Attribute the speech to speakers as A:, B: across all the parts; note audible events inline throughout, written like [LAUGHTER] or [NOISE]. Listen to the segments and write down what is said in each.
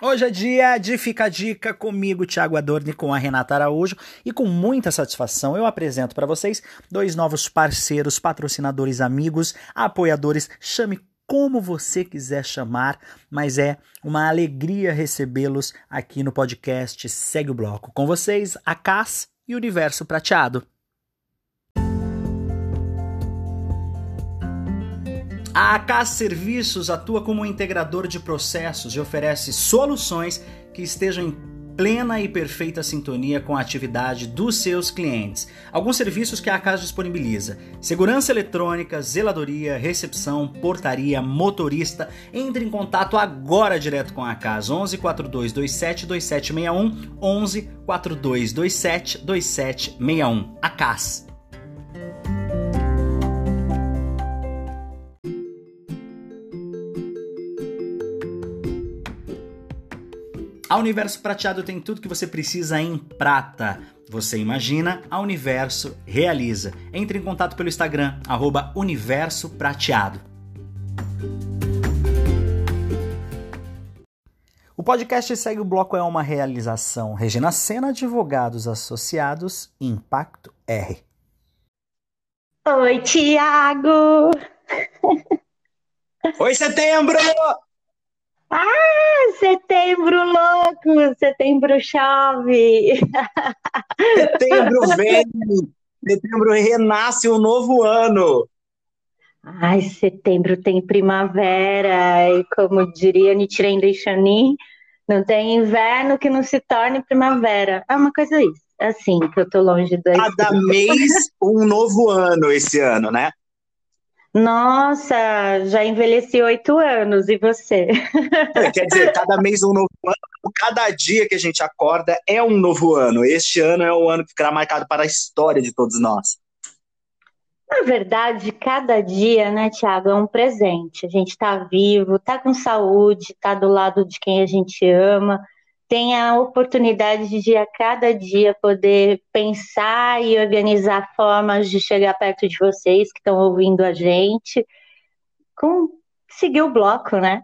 A: Hoje é dia de Fica a Dica comigo, Thiago Adorni, com a Renata Araújo. E com muita satisfação eu apresento para vocês dois novos parceiros, patrocinadores, amigos, apoiadores. Chame como você quiser chamar, mas é uma alegria recebê-los aqui no podcast Segue o Bloco. Com vocês, a CAS e o Universo Prateado. A AK Serviços atua como integrador de processos e oferece soluções que estejam em plena e perfeita sintonia com a atividade dos seus clientes. Alguns serviços que a AK disponibiliza: segurança eletrônica, zeladoria, recepção, portaria, motorista. Entre em contato agora direto com a AK 11 4227 2761 11 4227 2761. ACAS Universo Prateado tem tudo que você precisa em prata. Você imagina, a Universo realiza. Entre em contato pelo Instagram, arroba Universo Prateado. O podcast Segue o Bloco é uma realização Regina Sena Advogados Associados Impacto R.
B: Oi, Tiago!
A: Oi, setembro! [LAUGHS]
B: Ah, setembro louco, setembro chove.
A: Setembro [LAUGHS] vem, setembro renasce um novo ano.
B: Ai, setembro tem primavera, e como diria Nichiren Deixanin, não tem inverno que não se torne primavera. É uma coisa isso, assim, que eu tô longe do...
A: Cada mês [LAUGHS] um novo ano esse ano, né?
B: Nossa, já envelheci oito anos, e você?
A: É, quer dizer, [LAUGHS] cada mês um novo ano, cada dia que a gente acorda é um novo ano. Este ano é o ano que ficará marcado para a história de todos nós.
B: Na verdade, cada dia, né, Tiago, é um presente. A gente está vivo, está com saúde, está do lado de quem a gente ama tem a oportunidade de a cada dia poder pensar e organizar formas de chegar perto de vocês que estão ouvindo a gente, com seguir o bloco, né?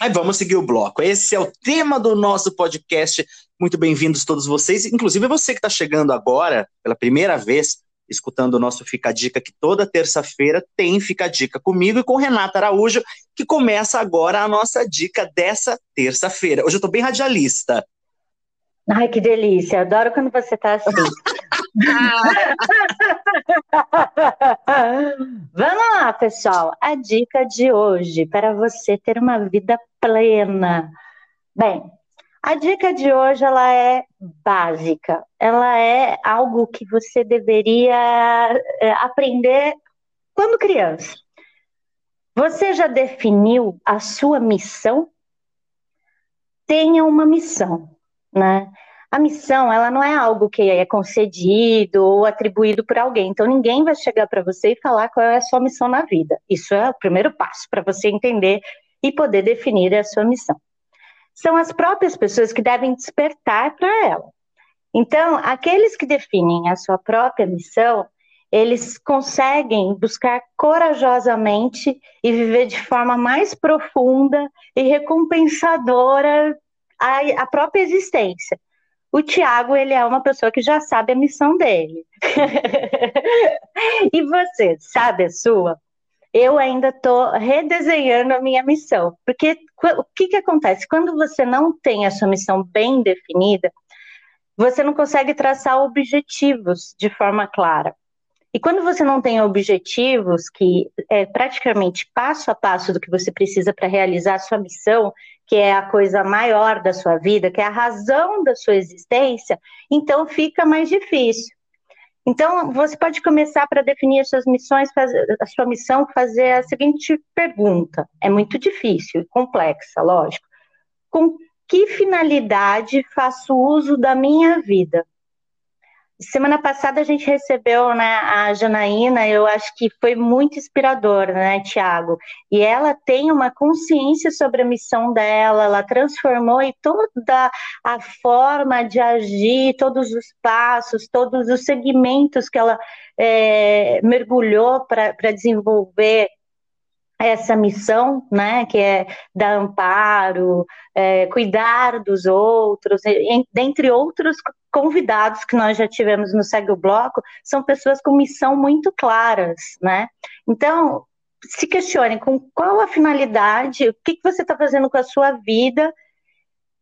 A: Aí vamos seguir o bloco. Esse é o tema do nosso podcast. Muito bem-vindos todos vocês, inclusive você que está chegando agora pela primeira vez escutando o nosso Fica Dica, que toda terça-feira tem Fica Dica comigo e com Renata Araújo, que começa agora a nossa dica dessa terça-feira. Hoje eu estou bem radialista.
B: Ai, que delícia! Adoro quando você está assim. [LAUGHS] [LAUGHS] Vamos lá, pessoal. A dica de hoje para você ter uma vida plena. Bem, a dica de hoje ela é básica. Ela é algo que você deveria é, aprender quando criança. Você já definiu a sua missão? Tenha uma missão, né? A missão, ela não é algo que é concedido ou atribuído por alguém. Então, ninguém vai chegar para você e falar qual é a sua missão na vida. Isso é o primeiro passo para você entender e poder definir a sua missão são as próprias pessoas que devem despertar para ela. Então, aqueles que definem a sua própria missão, eles conseguem buscar corajosamente e viver de forma mais profunda e recompensadora a, a própria existência. O Tiago, ele é uma pessoa que já sabe a missão dele. [LAUGHS] e você, sabe a sua? Eu ainda estou redesenhando a minha missão. Porque o que, que acontece? Quando você não tem a sua missão bem definida, você não consegue traçar objetivos de forma clara. E quando você não tem objetivos, que é praticamente passo a passo do que você precisa para realizar a sua missão, que é a coisa maior da sua vida, que é a razão da sua existência, então fica mais difícil. Então, você pode começar para definir as suas missões, a sua missão, fazer a seguinte pergunta. É muito difícil e complexa, lógico. Com que finalidade faço uso da minha vida? Semana passada a gente recebeu né, a Janaína, eu acho que foi muito inspiradora, né, Tiago? E ela tem uma consciência sobre a missão dela, ela transformou e toda a forma de agir, todos os passos, todos os segmentos que ela é, mergulhou para desenvolver essa missão, né, que é dar amparo, é, cuidar dos outros, dentre outros convidados que nós já tivemos no Segue o Bloco, são pessoas com missão muito claras, né? Então, se questione com qual a finalidade, o que, que você está fazendo com a sua vida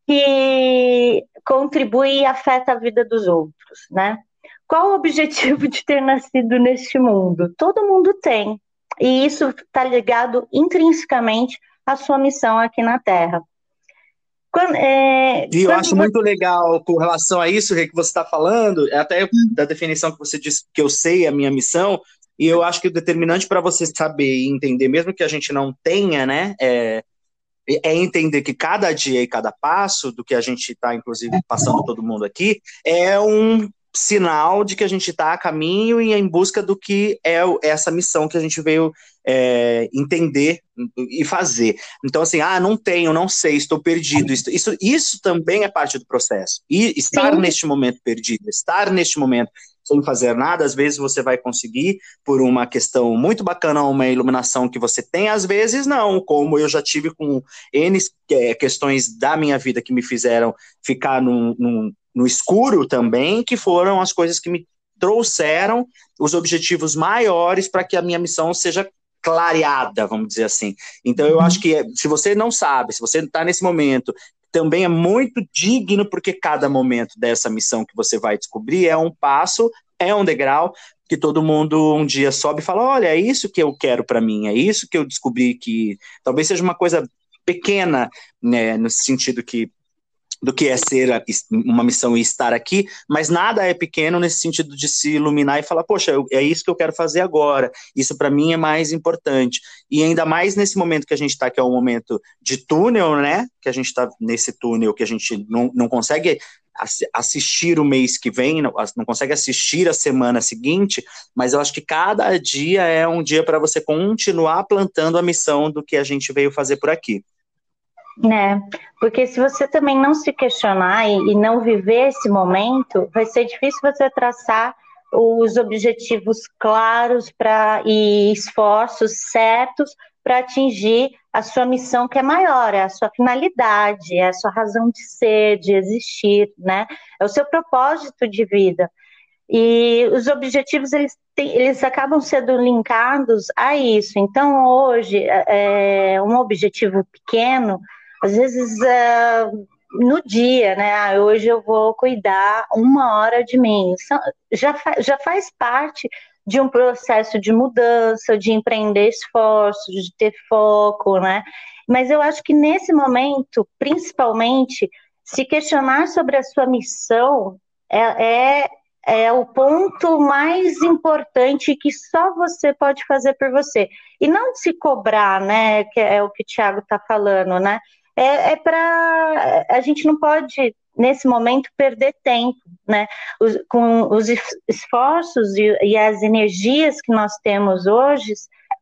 B: que contribui e afeta a vida dos outros, né? Qual o objetivo de ter nascido neste mundo? Todo mundo tem, e isso está ligado intrinsecamente à sua missão aqui na Terra.
A: Quando, é, e eu acho você... muito legal com relação a isso que você está falando, é até da definição que você disse que eu sei a minha missão, e eu acho que o determinante para você saber e entender, mesmo que a gente não tenha, né, é, é entender que cada dia e cada passo do que a gente está, inclusive, passando todo mundo aqui, é um sinal de que a gente está a caminho e em busca do que é essa missão que a gente veio é, entender e fazer. Então, assim, ah, não tenho, não sei, estou perdido. Isso, isso, isso também é parte do processo. E estar Sim. neste momento perdido, estar neste momento sem fazer nada, às vezes você vai conseguir por uma questão muito bacana, uma iluminação que você tem, às vezes não, como eu já tive com N é, questões da minha vida que me fizeram ficar num, num, no escuro também, que foram as coisas que me trouxeram os objetivos maiores para que a minha missão seja clareada, vamos dizer assim. Então eu acho que se você não sabe, se você está nesse momento, também é muito digno porque cada momento dessa missão que você vai descobrir é um passo, é um degrau que todo mundo um dia sobe e fala, olha, é isso que eu quero para mim, é isso que eu descobri que talvez seja uma coisa pequena, né, no sentido que do que é ser uma missão e estar aqui, mas nada é pequeno nesse sentido de se iluminar e falar, poxa, é isso que eu quero fazer agora, isso para mim é mais importante. E ainda mais nesse momento que a gente está, que é um momento de túnel, né? Que a gente está nesse túnel que a gente não, não consegue assistir o mês que vem, não, não consegue assistir a semana seguinte, mas eu acho que cada dia é um dia para você continuar plantando a missão do que a gente veio fazer por aqui.
B: Né? Porque se você também não se questionar e, e não viver esse momento, vai ser difícil você traçar os objetivos claros para e esforços certos para atingir a sua missão que é maior, é a sua finalidade, é a sua razão de ser, de existir, né? É o seu propósito de vida. E os objetivos eles, eles acabam sendo linkados a isso. Então hoje é, é um objetivo pequeno às vezes é, no dia, né? Ah, hoje eu vou cuidar uma hora de mim. Já, já faz parte de um processo de mudança, de empreender esforços, de ter foco, né? Mas eu acho que nesse momento, principalmente, se questionar sobre a sua missão é, é, é o ponto mais importante que só você pode fazer por você. E não se cobrar, né? Que é o que o Thiago está falando, né? É, é para. A gente não pode, nesse momento, perder tempo, né? Os, com os esforços e, e, as energias que nós temos hoje,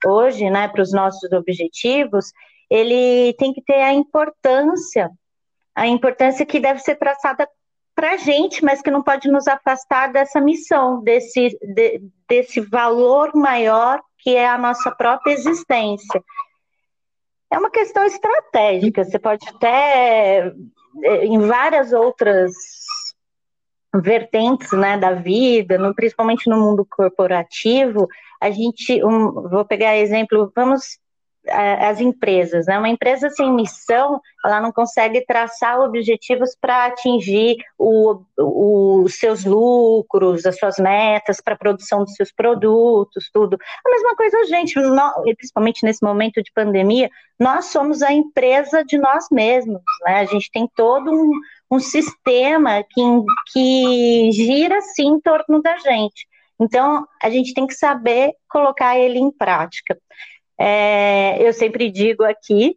B: hoje né, para os nossos objetivos, ele tem que ter a importância, a importância que deve ser traçada para a gente, mas que não pode nos afastar dessa missão, desse, de, desse valor maior que é a nossa própria existência. É uma questão estratégica. Você pode até, é, em várias outras vertentes né, da vida, no, principalmente no mundo corporativo, a gente, um, vou pegar exemplo, vamos as empresas, né? Uma empresa sem missão, ela não consegue traçar objetivos para atingir os seus lucros, as suas metas para a produção dos seus produtos, tudo. A mesma coisa, gente, nós, principalmente nesse momento de pandemia, nós somos a empresa de nós mesmos, né? A gente tem todo um, um sistema que, que gira assim em torno da gente. Então, a gente tem que saber colocar ele em prática. É, eu sempre digo aqui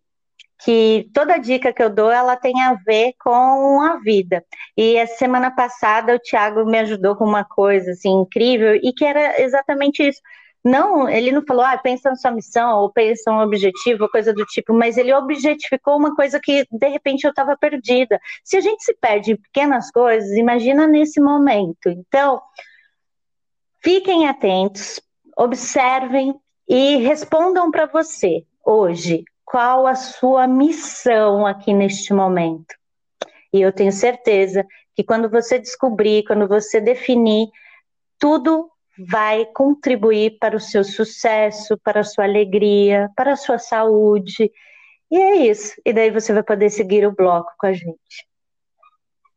B: que toda dica que eu dou, ela tem a ver com a vida. E a semana passada o Tiago me ajudou com uma coisa assim incrível e que era exatamente isso. Não, ele não falou, ah, pensa na sua missão ou pensa um objetivo, coisa do tipo, mas ele objetificou uma coisa que de repente eu estava perdida. Se a gente se perde em pequenas coisas, imagina nesse momento. Então, fiquem atentos, observem, e respondam para você hoje, qual a sua missão aqui neste momento. E eu tenho certeza que quando você descobrir, quando você definir, tudo vai contribuir para o seu sucesso, para a sua alegria, para a sua saúde. E é isso. E daí você vai poder seguir o bloco com a gente.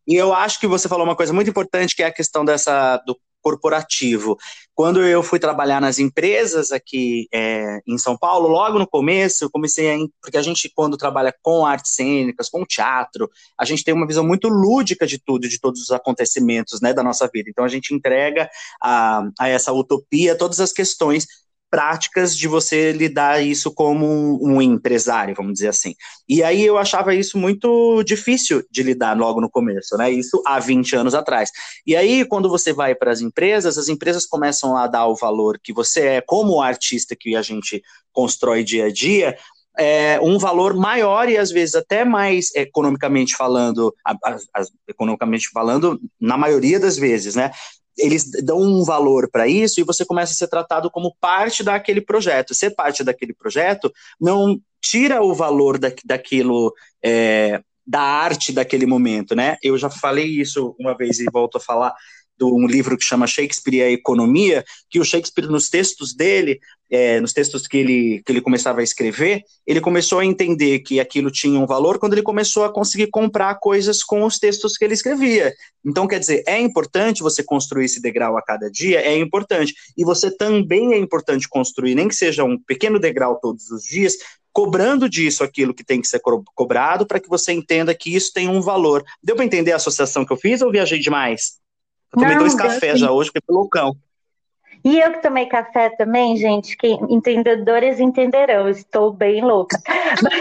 A: E eu acho que você falou uma coisa muito importante, que é a questão dessa do corporativo. Quando eu fui trabalhar nas empresas aqui é, em São Paulo, logo no começo, eu comecei a. Porque a gente, quando trabalha com artes cênicas, com teatro, a gente tem uma visão muito lúdica de tudo, de todos os acontecimentos né, da nossa vida. Então a gente entrega a, a essa utopia todas as questões práticas de você lidar isso como um, empresário, vamos dizer assim. E aí eu achava isso muito difícil de lidar logo no começo, né? Isso há 20 anos atrás. E aí, quando você vai para as empresas, as empresas começam a dar o valor que você é, como artista que a gente constrói dia a dia, é, um valor maior e às vezes até mais economicamente falando, a, a, a, economicamente falando, na maioria das vezes, né? Eles dão um valor para isso e você começa a ser tratado como parte daquele projeto. Ser parte daquele projeto não tira o valor da, daquilo, é, da arte daquele momento, né? Eu já falei isso uma vez e volto a falar de um livro que chama Shakespeare e a Economia, que o Shakespeare, nos textos dele, é, nos textos que ele, que ele começava a escrever, ele começou a entender que aquilo tinha um valor quando ele começou a conseguir comprar coisas com os textos que ele escrevia. Então, quer dizer, é importante você construir esse degrau a cada dia, é importante. E você também é importante construir, nem que seja um pequeno degrau todos os dias, cobrando disso aquilo que tem que ser cobrado, para que você entenda que isso tem um valor. Deu para entender a associação que eu fiz ou viajei demais? Eu tomei Não, dois cafés já hoje, fiquei loucão.
B: E eu que tomei café também, gente, que entendedores entenderão, estou bem louca. [LAUGHS]
A: Mas...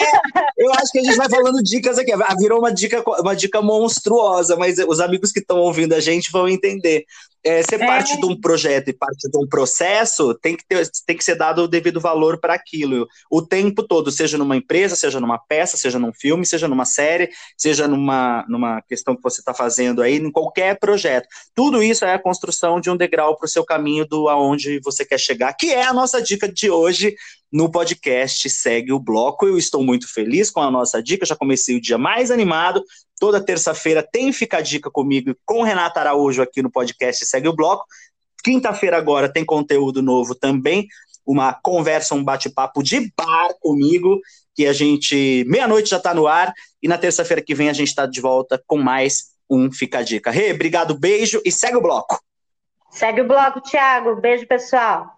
A: é, eu acho que a gente vai falando dicas aqui, virou uma dica, uma dica monstruosa, mas os amigos que estão ouvindo a gente vão entender é, ser é. parte de um projeto e parte de um processo, tem que, ter, tem que ser dado o devido valor para aquilo. O tempo todo, seja numa empresa, seja numa peça, seja num filme, seja numa série, seja numa, numa questão que você está fazendo aí, em qualquer projeto. Tudo isso é a construção de um degrau para o seu caminho do aonde você quer chegar, que é a nossa dica de hoje no podcast Segue o Bloco. Eu estou muito feliz com a nossa dica, já comecei o dia mais animado. Toda terça-feira tem Fica a Dica comigo com Renata Araújo aqui no podcast Segue o Bloco. Quinta-feira agora tem conteúdo novo também, uma conversa, um bate-papo de bar comigo, que a gente, meia-noite já está no ar, e na terça-feira que vem a gente está de volta com mais um Fica a Dica. Rê, obrigado, beijo e segue o bloco.
B: Segue o bloco, Thiago. Beijo, pessoal.